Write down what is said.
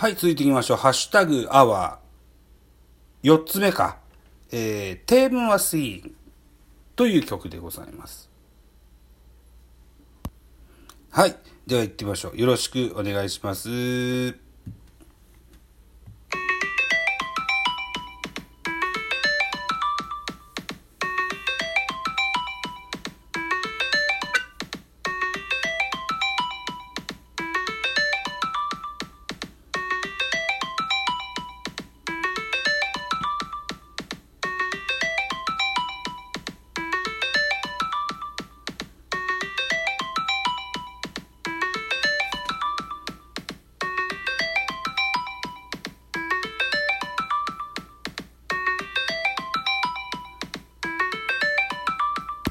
はい、続いていきましょう。ハッシュタグアワー。4つ目か。えー、テームはスイーという曲でございます。はい。では行ってみましょう。よろしくお願いします。